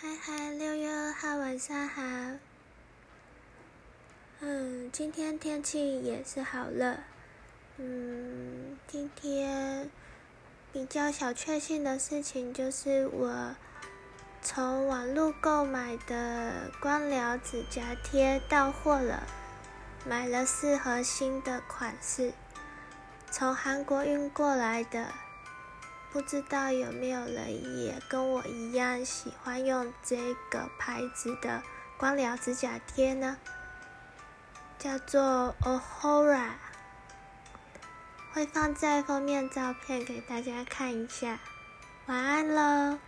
嗨嗨，六月二号晚上好。嗯，今天天气也是好热。嗯，今天比较小确幸的事情就是我从网络购买的光疗指甲贴到货了，买了四盒新的款式，从韩国运过来的。不知道有没有人也跟我一样喜欢用这个牌子的光疗指甲贴呢？叫做 Ohora，会放在封面照片给大家看一下。晚安喽。